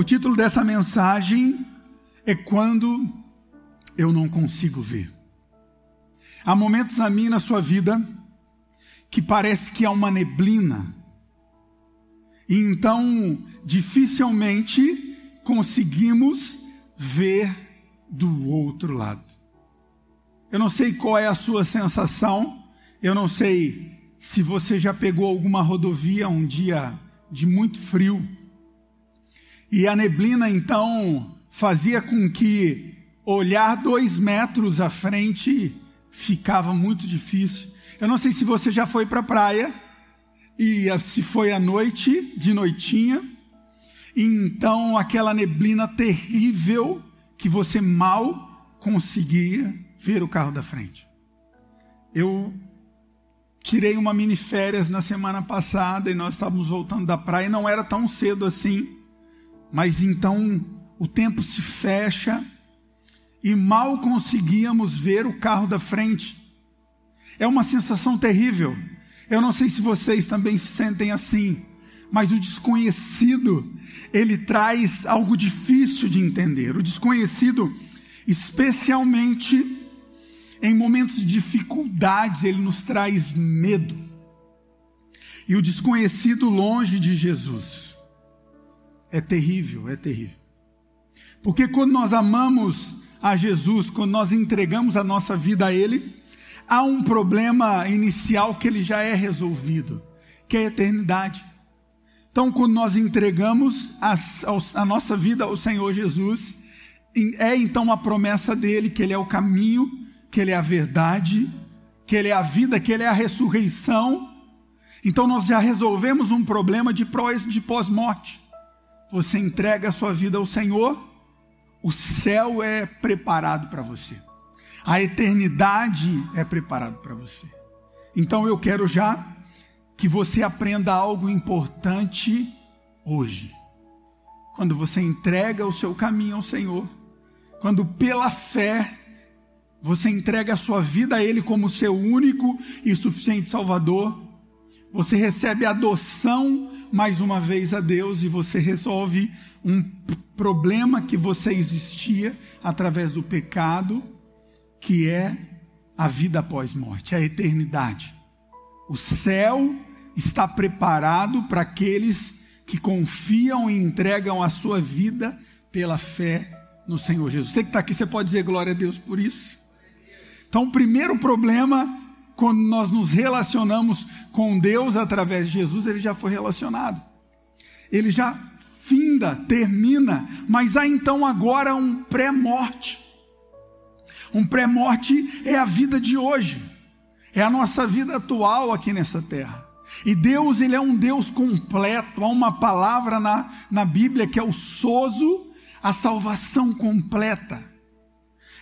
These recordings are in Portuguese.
O título dessa mensagem é Quando Eu Não Consigo Ver. Há momentos a mim na sua vida que parece que há uma neblina, e então dificilmente conseguimos ver do outro lado. Eu não sei qual é a sua sensação, eu não sei se você já pegou alguma rodovia um dia de muito frio e a neblina então fazia com que olhar dois metros à frente ficava muito difícil. Eu não sei se você já foi para a praia e se foi à noite, de noitinha, e então aquela neblina terrível que você mal conseguia ver o carro da frente. Eu tirei uma mini férias na semana passada e nós estávamos voltando da praia e não era tão cedo assim. Mas então o tempo se fecha e mal conseguíamos ver o carro da frente. É uma sensação terrível. Eu não sei se vocês também se sentem assim, mas o desconhecido, ele traz algo difícil de entender. O desconhecido, especialmente em momentos de dificuldades, ele nos traz medo. E o desconhecido longe de Jesus é terrível, é terrível. Porque quando nós amamos a Jesus, quando nós entregamos a nossa vida a Ele, há um problema inicial que ele já é resolvido, que é a eternidade. Então, quando nós entregamos a, a nossa vida ao Senhor Jesus, é então a promessa dele que Ele é o caminho, que Ele é a verdade, que Ele é a vida, que Ele é a ressurreição. Então, nós já resolvemos um problema de pós-morte você entrega a sua vida ao Senhor, o céu é preparado para você. A eternidade é preparado para você. Então eu quero já que você aprenda algo importante hoje. Quando você entrega o seu caminho ao Senhor, quando pela fé você entrega a sua vida a Ele como seu único e suficiente Salvador, você recebe adoção mais uma vez a Deus e você resolve um problema que você existia através do pecado, que é a vida após morte, a eternidade. O céu está preparado para aqueles que confiam e entregam a sua vida pela fé no Senhor Jesus. Você que está aqui, você pode dizer glória a Deus por isso? Então, o primeiro problema quando nós nos relacionamos com Deus através de Jesus, ele já foi relacionado. Ele já finda, termina, mas há então agora um pré-morte. Um pré-morte é a vida de hoje, é a nossa vida atual aqui nessa terra. E Deus, Ele é um Deus completo. Há uma palavra na, na Bíblia que é o sozo, a salvação completa.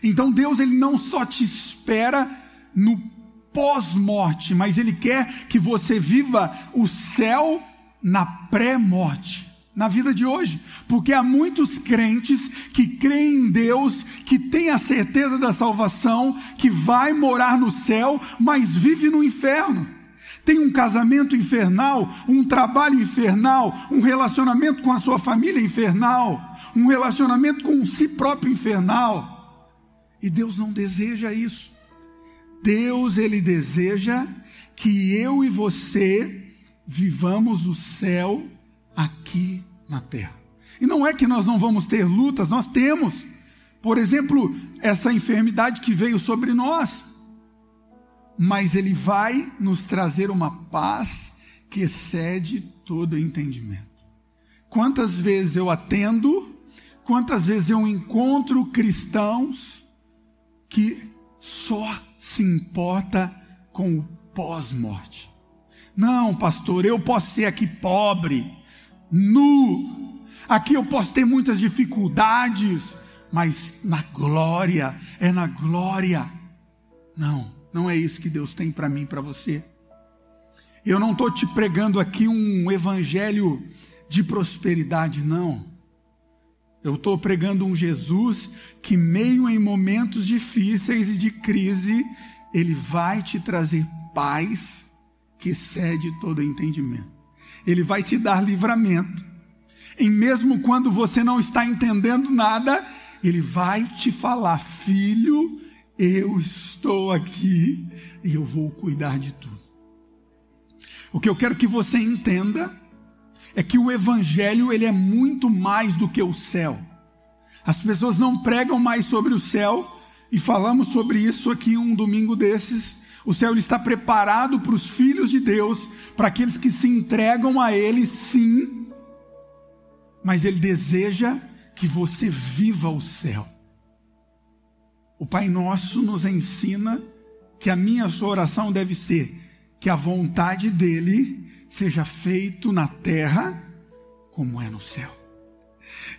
Então Deus, Ele não só te espera no pós-morte, mas Ele quer que você viva o céu na pré-morte, na vida de hoje, porque há muitos crentes que creem em Deus, que têm a certeza da salvação, que vai morar no céu, mas vive no inferno. Tem um casamento infernal, um trabalho infernal, um relacionamento com a sua família infernal, um relacionamento com si próprio infernal. E Deus não deseja isso. Deus ele deseja que eu e você vivamos o céu aqui na terra. E não é que nós não vamos ter lutas, nós temos. Por exemplo, essa enfermidade que veio sobre nós. Mas ele vai nos trazer uma paz que excede todo entendimento. Quantas vezes eu atendo, quantas vezes eu encontro cristãos que só se importa com o pós-morte. Não, pastor, eu posso ser aqui pobre, nu, aqui eu posso ter muitas dificuldades, mas na glória, é na glória. Não, não é isso que Deus tem para mim, para você. Eu não estou te pregando aqui um evangelho de prosperidade, não. Eu estou pregando um Jesus que, meio em momentos difíceis e de crise, ele vai te trazer paz que excede todo entendimento. Ele vai te dar livramento. E mesmo quando você não está entendendo nada, Ele vai te falar: Filho, eu estou aqui e eu vou cuidar de tudo. O que eu quero que você entenda é que o evangelho ele é muito mais do que o céu. As pessoas não pregam mais sobre o céu e falamos sobre isso aqui um domingo desses. O céu está preparado para os filhos de Deus, para aqueles que se entregam a ele, sim. Mas ele deseja que você viva o céu. O Pai Nosso nos ensina que a minha sua oração deve ser que a vontade dele seja feito na terra como é no céu.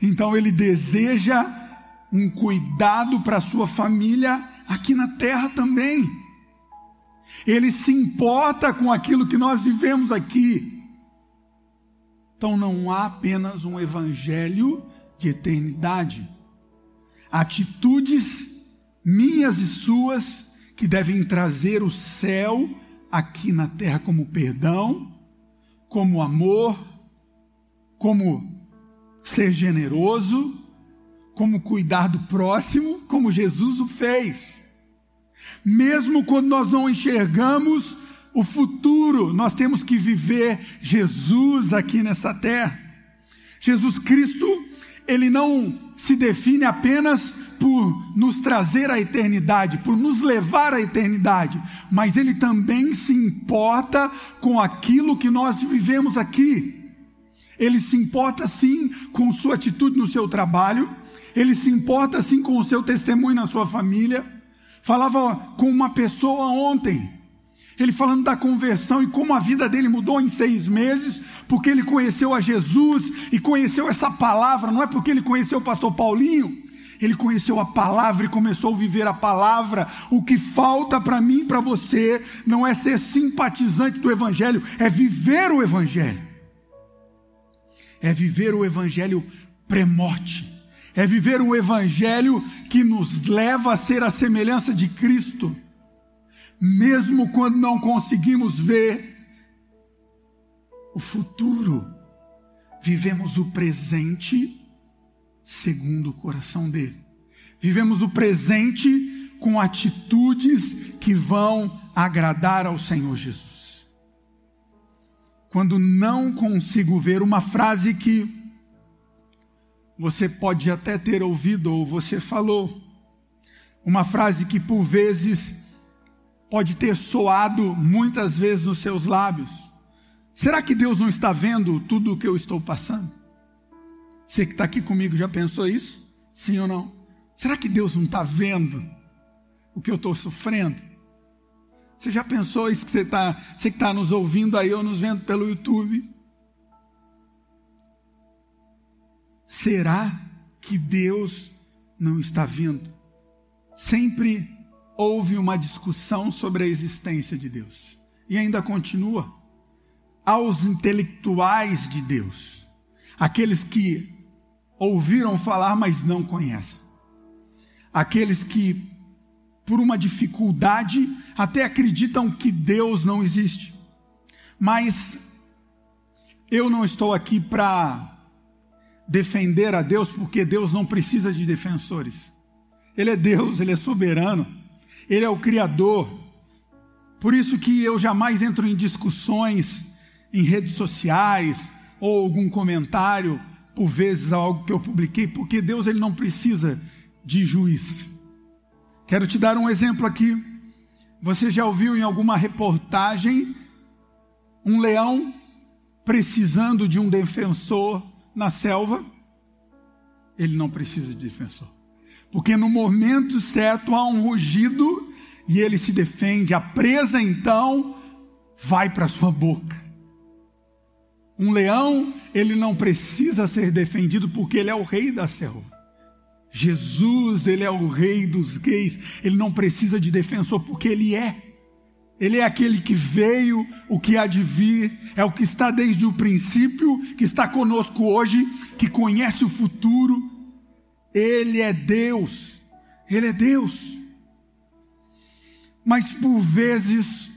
Então ele deseja um cuidado para a sua família aqui na terra também. Ele se importa com aquilo que nós vivemos aqui. Então não há apenas um evangelho de eternidade. Atitudes minhas e suas que devem trazer o céu aqui na terra como perdão, como amor, como ser generoso, como cuidar do próximo, como Jesus o fez. Mesmo quando nós não enxergamos o futuro, nós temos que viver Jesus aqui nessa terra. Jesus Cristo, ele não se define apenas por nos trazer à eternidade, por nos levar à eternidade, mas Ele também se importa com aquilo que nós vivemos aqui. Ele se importa sim com sua atitude no seu trabalho, ele se importa sim com o seu testemunho na sua família. Falava com uma pessoa ontem, ele falando da conversão e como a vida dele mudou em seis meses, porque ele conheceu a Jesus e conheceu essa palavra, não é porque ele conheceu o pastor Paulinho, ele conheceu a palavra e começou a viver a palavra. O que falta para mim e para você não é ser simpatizante do Evangelho, é viver o Evangelho. É viver o Evangelho pré-morte. É viver um Evangelho que nos leva a ser a semelhança de Cristo, mesmo quando não conseguimos ver o futuro, vivemos o presente segundo o coração dele. Vivemos o presente com atitudes que vão agradar ao Senhor Jesus. Quando não consigo ver uma frase que você pode até ter ouvido ou você falou, uma frase que por vezes pode ter soado muitas vezes nos seus lábios. Será que Deus não está vendo tudo o que eu estou passando? Você que está aqui comigo já pensou isso? Sim ou não? Será que Deus não está vendo o que eu estou sofrendo? Você já pensou isso que você está, você nos ouvindo aí ou nos vendo pelo YouTube? Será que Deus não está vendo? Sempre houve uma discussão sobre a existência de Deus. E ainda continua. Aos intelectuais de Deus, aqueles que ouviram falar, mas não conhecem. Aqueles que, por uma dificuldade, até acreditam que Deus não existe. Mas eu não estou aqui para defender a Deus, porque Deus não precisa de defensores. Ele é Deus, ele é soberano, ele é o Criador. Por isso que eu jamais entro em discussões em redes sociais ou algum comentário por vezes algo que eu publiquei, porque Deus ele não precisa de juiz. Quero te dar um exemplo aqui. Você já ouviu em alguma reportagem um leão precisando de um defensor na selva? Ele não precisa de defensor. Porque no momento certo há um rugido e ele se defende. A presa então vai para sua boca. Um leão, ele não precisa ser defendido porque ele é o rei da selva. Jesus, ele é o rei dos gays, ele não precisa de defensor porque ele é. Ele é aquele que veio, o que há de vir, é o que está desde o princípio, que está conosco hoje, que conhece o futuro. Ele é Deus. Ele é Deus. Mas por vezes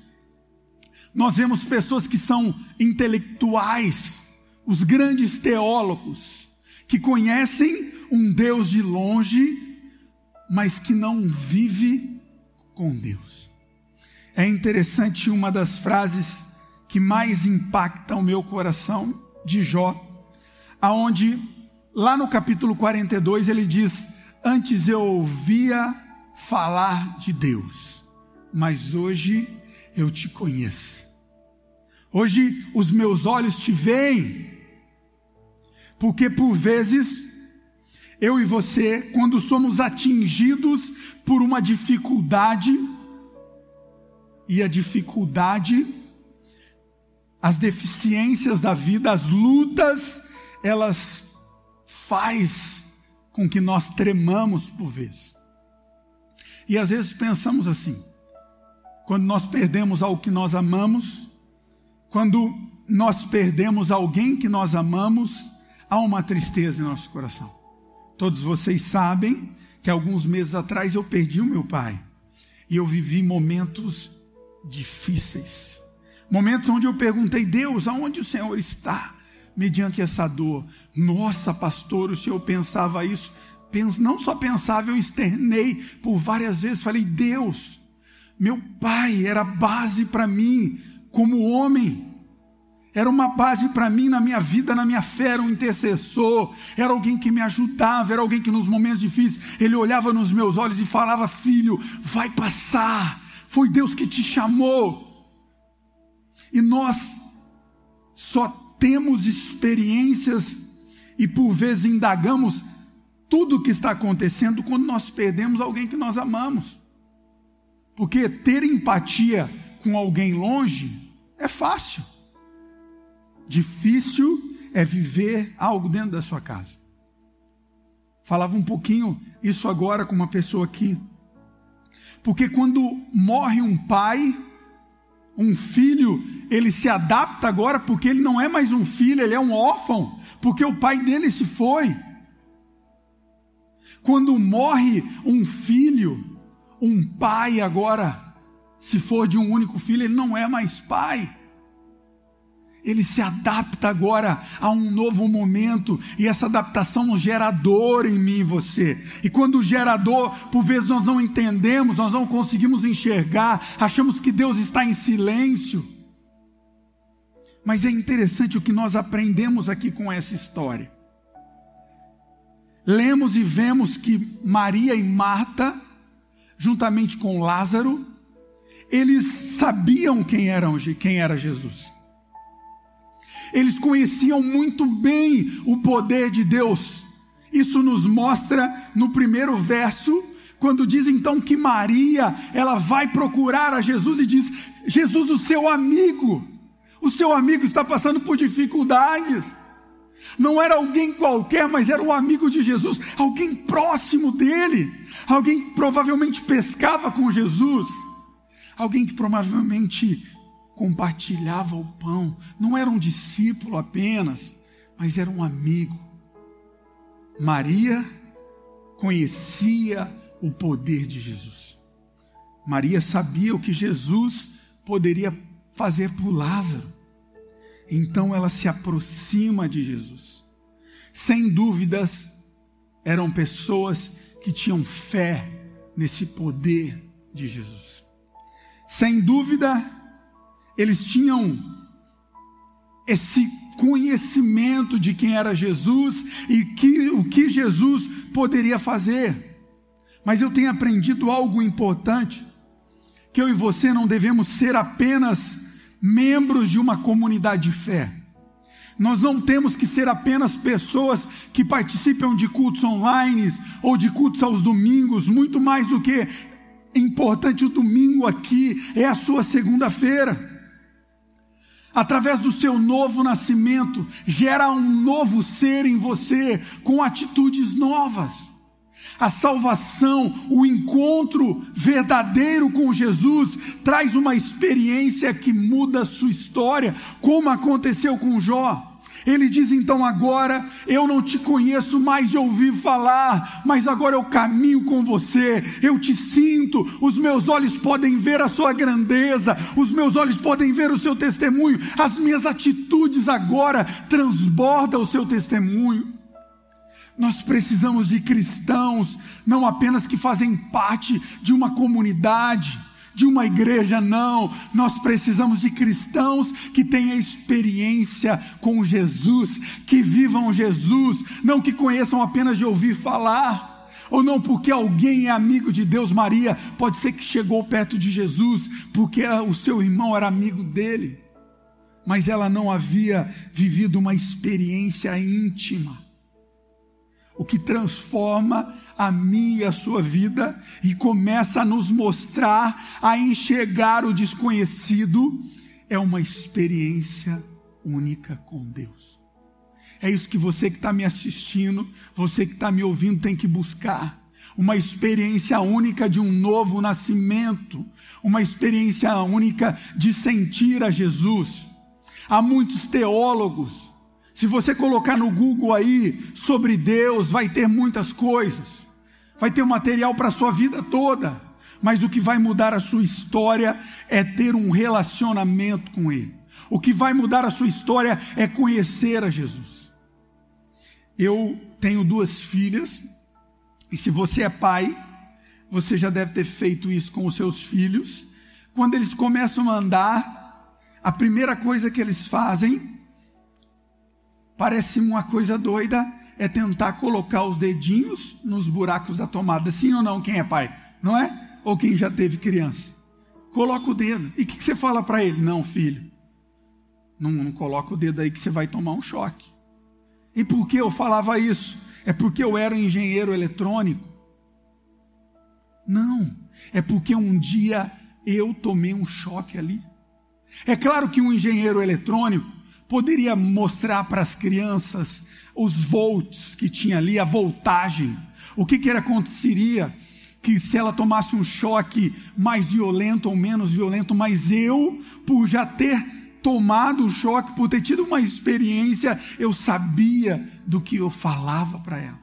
nós vemos pessoas que são intelectuais, os grandes teólogos, que conhecem um Deus de longe, mas que não vive com Deus. É interessante uma das frases que mais impacta o meu coração de Jó, aonde lá no capítulo 42 ele diz: "Antes eu ouvia falar de Deus, mas hoje eu te conheço. Hoje os meus olhos te veem, porque por vezes eu e você, quando somos atingidos por uma dificuldade, e a dificuldade, as deficiências da vida, as lutas, elas faz com que nós tremamos por vezes. E às vezes pensamos assim: quando nós perdemos algo que nós amamos, quando nós perdemos alguém que nós amamos, há uma tristeza em nosso coração. Todos vocês sabem que alguns meses atrás eu perdi o meu pai e eu vivi momentos difíceis. Momentos onde eu perguntei, Deus, aonde o Senhor está mediante essa dor? Nossa, pastor, o Senhor pensava isso? Não só pensava, eu externei por várias vezes. Falei, Deus, meu pai era base para mim como homem. Era uma base para mim na minha vida, na minha fé, era um intercessor, era alguém que me ajudava, era alguém que nos momentos difíceis ele olhava nos meus olhos e falava: Filho, vai passar, foi Deus que te chamou. E nós só temos experiências e por vezes indagamos tudo o que está acontecendo quando nós perdemos alguém que nós amamos. Porque ter empatia com alguém longe é fácil. Difícil é viver algo dentro da sua casa. Falava um pouquinho isso agora com uma pessoa aqui. Porque quando morre um pai, um filho, ele se adapta agora porque ele não é mais um filho, ele é um órfão, porque o pai dele se foi. Quando morre um filho, um pai agora, se for de um único filho, ele não é mais pai. Ele se adapta agora a um novo momento, e essa adaptação gera dor em mim e você. E quando gera dor, por vezes nós não entendemos, nós não conseguimos enxergar, achamos que Deus está em silêncio. Mas é interessante o que nós aprendemos aqui com essa história. Lemos e vemos que Maria e Marta juntamente com Lázaro, eles sabiam quem, eram, quem era Jesus. Eles conheciam muito bem o poder de Deus. Isso nos mostra no primeiro verso, quando diz então que Maria, ela vai procurar a Jesus e diz: Jesus, o seu amigo, o seu amigo está passando por dificuldades. Não era alguém qualquer, mas era um amigo de Jesus, alguém próximo dele, alguém que provavelmente pescava com Jesus, alguém que provavelmente compartilhava o pão, não era um discípulo apenas, mas era um amigo. Maria conhecia o poder de Jesus. Maria sabia o que Jesus poderia fazer por Lázaro. Então ela se aproxima de Jesus. Sem dúvidas, eram pessoas que tinham fé nesse poder de Jesus. Sem dúvida, eles tinham esse conhecimento de quem era Jesus e que, o que Jesus poderia fazer. Mas eu tenho aprendido algo importante: que eu e você não devemos ser apenas membros de uma comunidade de fé. Nós não temos que ser apenas pessoas que participam de cultos online ou de cultos aos domingos, muito mais do que importante o domingo aqui é a sua segunda-feira. Através do seu novo nascimento, gera um novo ser em você, com atitudes novas. A salvação, o encontro verdadeiro com Jesus, traz uma experiência que muda a sua história, como aconteceu com Jó. Ele diz então: agora eu não te conheço mais de ouvir falar, mas agora eu caminho com você, eu te sinto, os meus olhos podem ver a sua grandeza, os meus olhos podem ver o seu testemunho, as minhas atitudes agora transbordam o seu testemunho. Nós precisamos de cristãos, não apenas que fazem parte de uma comunidade, de uma igreja, não. Nós precisamos de cristãos que tenham experiência com Jesus, que vivam Jesus, não que conheçam apenas de ouvir falar. Ou não porque alguém é amigo de Deus, Maria, pode ser que chegou perto de Jesus, porque o seu irmão era amigo dele, mas ela não havia vivido uma experiência íntima o que transforma a minha e a sua vida e começa a nos mostrar, a enxergar o desconhecido, é uma experiência única com Deus. É isso que você que está me assistindo, você que está me ouvindo, tem que buscar. Uma experiência única de um novo nascimento, uma experiência única de sentir a Jesus. Há muitos teólogos se você colocar no Google aí sobre Deus, vai ter muitas coisas. Vai ter material para a sua vida toda. Mas o que vai mudar a sua história é ter um relacionamento com Ele. O que vai mudar a sua história é conhecer a Jesus. Eu tenho duas filhas, e se você é pai, você já deve ter feito isso com os seus filhos. Quando eles começam a andar, a primeira coisa que eles fazem parece uma coisa doida, é tentar colocar os dedinhos nos buracos da tomada. Sim ou não? Quem é pai? Não é? Ou quem já teve criança? Coloca o dedo. E o que, que, você fala para ele? Não, filho. Não, não coloca o dedo aí que você vai tomar um choque. E por que eu falava isso? É porque eu era um engenheiro eletrônico? Não. É porque um dia eu tomei um choque ali. É claro que um engenheiro eletrônico poderia mostrar para as crianças os volts que tinha ali, a voltagem. O que, que aconteceria? Que se ela tomasse um choque mais violento ou menos violento, mas eu, por já ter tomado o choque, por ter tido uma experiência, eu sabia do que eu falava para ela.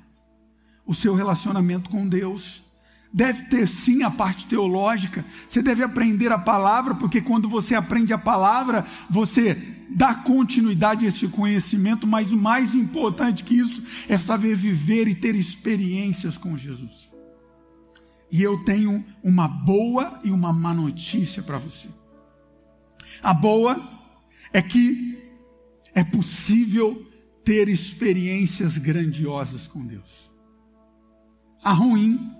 O seu relacionamento com Deus Deve ter sim a parte teológica. Você deve aprender a palavra, porque quando você aprende a palavra, você dá continuidade a esse conhecimento, mas o mais importante que isso é saber viver e ter experiências com Jesus. E eu tenho uma boa e uma má notícia para você. A boa é que é possível ter experiências grandiosas com Deus. A ruim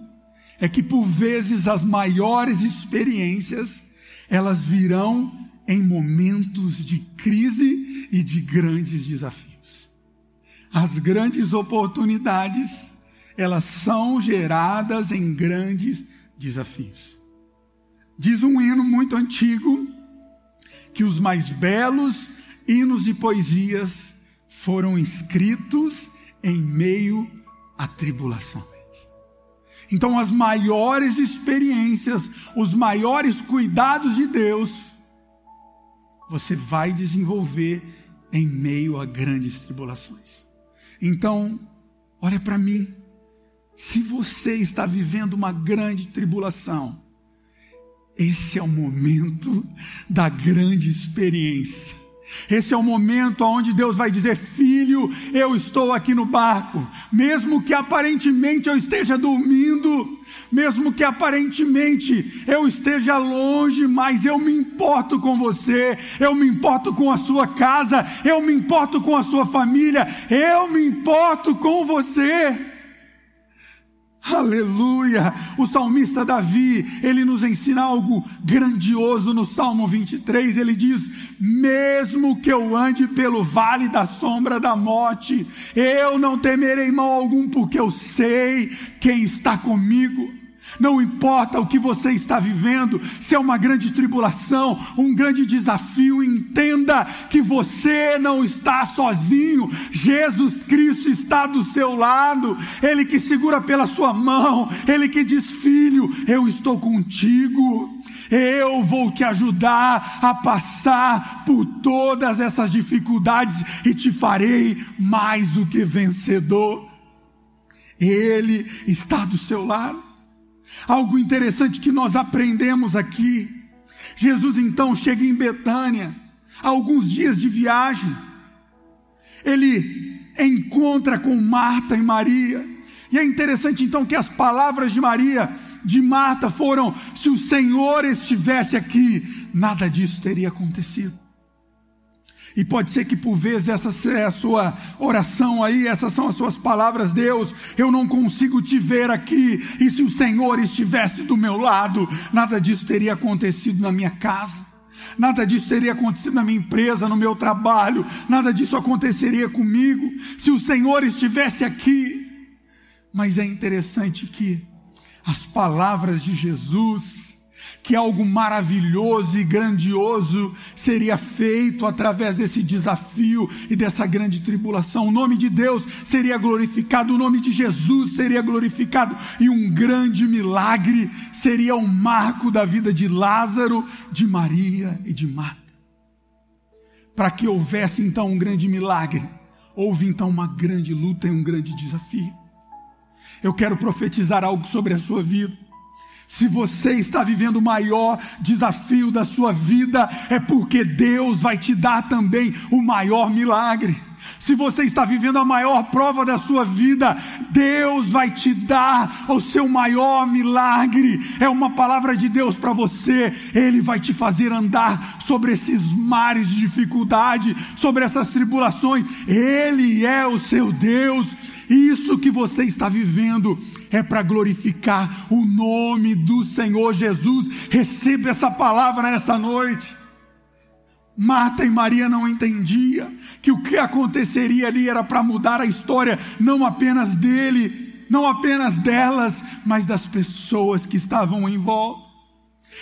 é que por vezes as maiores experiências elas virão em momentos de crise e de grandes desafios. As grandes oportunidades, elas são geradas em grandes desafios. Diz um hino muito antigo que os mais belos hinos e poesias foram escritos em meio à tribulação. Então, as maiores experiências, os maiores cuidados de Deus, você vai desenvolver em meio a grandes tribulações. Então, olha para mim. Se você está vivendo uma grande tribulação, esse é o momento da grande experiência. Esse é o momento onde Deus vai dizer: Filho, eu estou aqui no barco, mesmo que aparentemente eu esteja dormindo, mesmo que aparentemente eu esteja longe, mas eu me importo com você, eu me importo com a sua casa, eu me importo com a sua família, eu me importo com você. Aleluia! O salmista Davi, ele nos ensina algo grandioso no Salmo 23. Ele diz: Mesmo que eu ande pelo vale da sombra da morte, eu não temerei mal algum, porque eu sei quem está comigo. Não importa o que você está vivendo, se é uma grande tribulação, um grande desafio, entenda que você não está sozinho. Jesus Cristo está do seu lado, Ele que segura pela sua mão, Ele que diz: Filho, eu estou contigo. Eu vou te ajudar a passar por todas essas dificuldades e te farei mais do que vencedor. Ele está do seu lado. Algo interessante que nós aprendemos aqui. Jesus então chega em Betânia, alguns dias de viagem. Ele encontra com Marta e Maria. E é interessante então que as palavras de Maria de Marta foram: se o Senhor estivesse aqui, nada disso teria acontecido. E pode ser que por vezes essa seja a sua oração aí, essas são as suas palavras, Deus, eu não consigo te ver aqui, e se o Senhor estivesse do meu lado, nada disso teria acontecido na minha casa, nada disso teria acontecido na minha empresa, no meu trabalho, nada disso aconteceria comigo, se o Senhor estivesse aqui. Mas é interessante que as palavras de Jesus, que algo maravilhoso e grandioso seria feito através desse desafio e dessa grande tribulação. O nome de Deus seria glorificado, o nome de Jesus seria glorificado e um grande milagre seria o um marco da vida de Lázaro, de Maria e de Marta. Para que houvesse então um grande milagre, houve então uma grande luta e um grande desafio. Eu quero profetizar algo sobre a sua vida. Se você está vivendo o maior desafio da sua vida, é porque Deus vai te dar também o maior milagre. Se você está vivendo a maior prova da sua vida, Deus vai te dar o seu maior milagre. É uma palavra de Deus para você. Ele vai te fazer andar sobre esses mares de dificuldade, sobre essas tribulações. Ele é o seu Deus isso que você está vivendo é para glorificar o nome do Senhor Jesus. Receba essa palavra nessa noite. Marta e Maria não entendiam que o que aconteceria ali era para mudar a história, não apenas dele, não apenas delas, mas das pessoas que estavam em volta.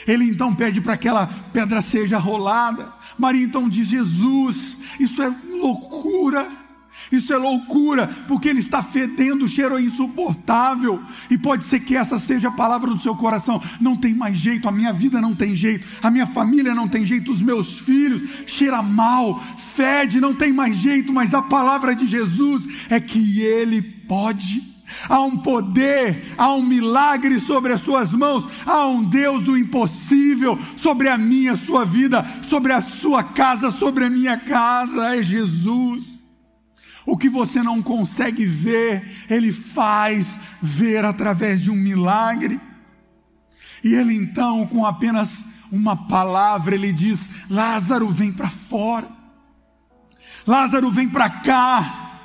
Ele então pede para que aquela pedra seja rolada. Maria então diz: Jesus, isso é loucura. Isso é loucura, porque ele está fedendo, o cheiro é insuportável. E pode ser que essa seja a palavra do seu coração. Não tem mais jeito, a minha vida não tem jeito, a minha família não tem jeito, os meus filhos cheira mal, fede, não tem mais jeito, mas a palavra de Jesus é que ele pode. Há um poder, há um milagre sobre as suas mãos, há um Deus do impossível sobre a minha, sua vida, sobre a sua casa, sobre a minha casa, é Jesus. O que você não consegue ver, Ele faz ver através de um milagre. E Ele então, com apenas uma palavra, Ele diz: Lázaro, vem para fora. Lázaro, vem para cá.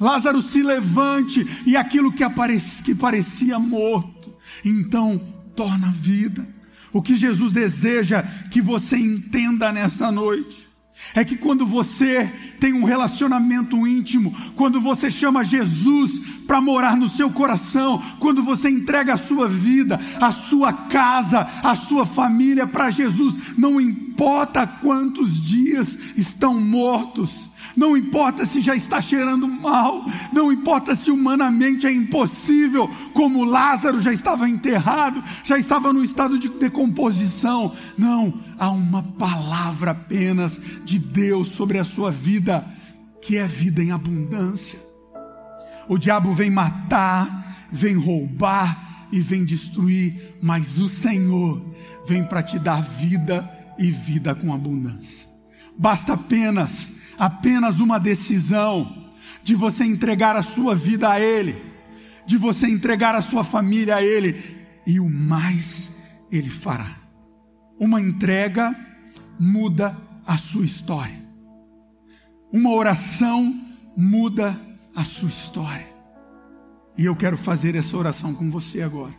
Lázaro, se levante. E aquilo que, aparecia, que parecia morto, então torna vida. O que Jesus deseja que você entenda nessa noite é que quando você tem um relacionamento íntimo, quando você chama Jesus para morar no seu coração, quando você entrega a sua vida, a sua casa, a sua família para Jesus, não importa quantos dias estão mortos, não importa se já está cheirando mal, não importa se humanamente é impossível, como Lázaro já estava enterrado, já estava no estado de decomposição. Não, há uma palavra apenas de Deus sobre a sua vida, que é vida em abundância. O diabo vem matar, vem roubar e vem destruir, mas o Senhor vem para te dar vida e vida com abundância. Basta apenas apenas uma decisão de você entregar a sua vida a Ele, de você entregar a sua família a Ele, e o mais Ele fará. Uma entrega muda a sua história, uma oração muda a sua história. E eu quero fazer essa oração com você agora.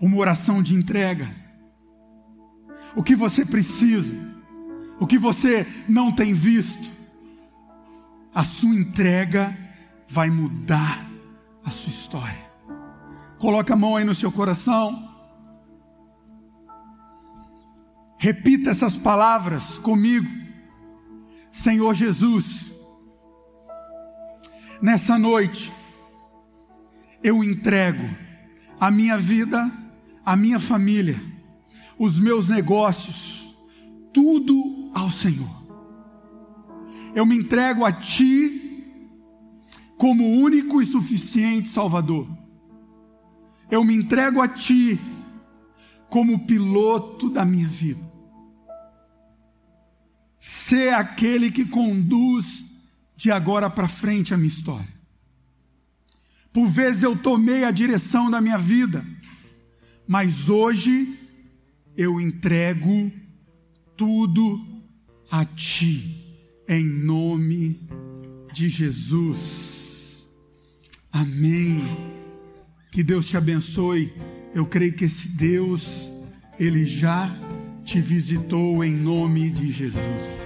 Uma oração de entrega. O que você precisa? o que você não tem visto, a sua entrega vai mudar a sua história. Coloque a mão aí no seu coração. Repita essas palavras comigo. Senhor Jesus, nessa noite, eu entrego a minha vida, a minha família, os meus negócios, tudo ao Senhor. Eu me entrego a Ti como único e suficiente Salvador. Eu me entrego a Ti como piloto da minha vida. Ser aquele que conduz de agora para frente a minha história. Por vezes eu tomei a direção da minha vida, mas hoje eu entrego tudo a Ti, em nome de Jesus. Amém. Que Deus te abençoe. Eu creio que esse Deus, Ele já te visitou em nome de Jesus.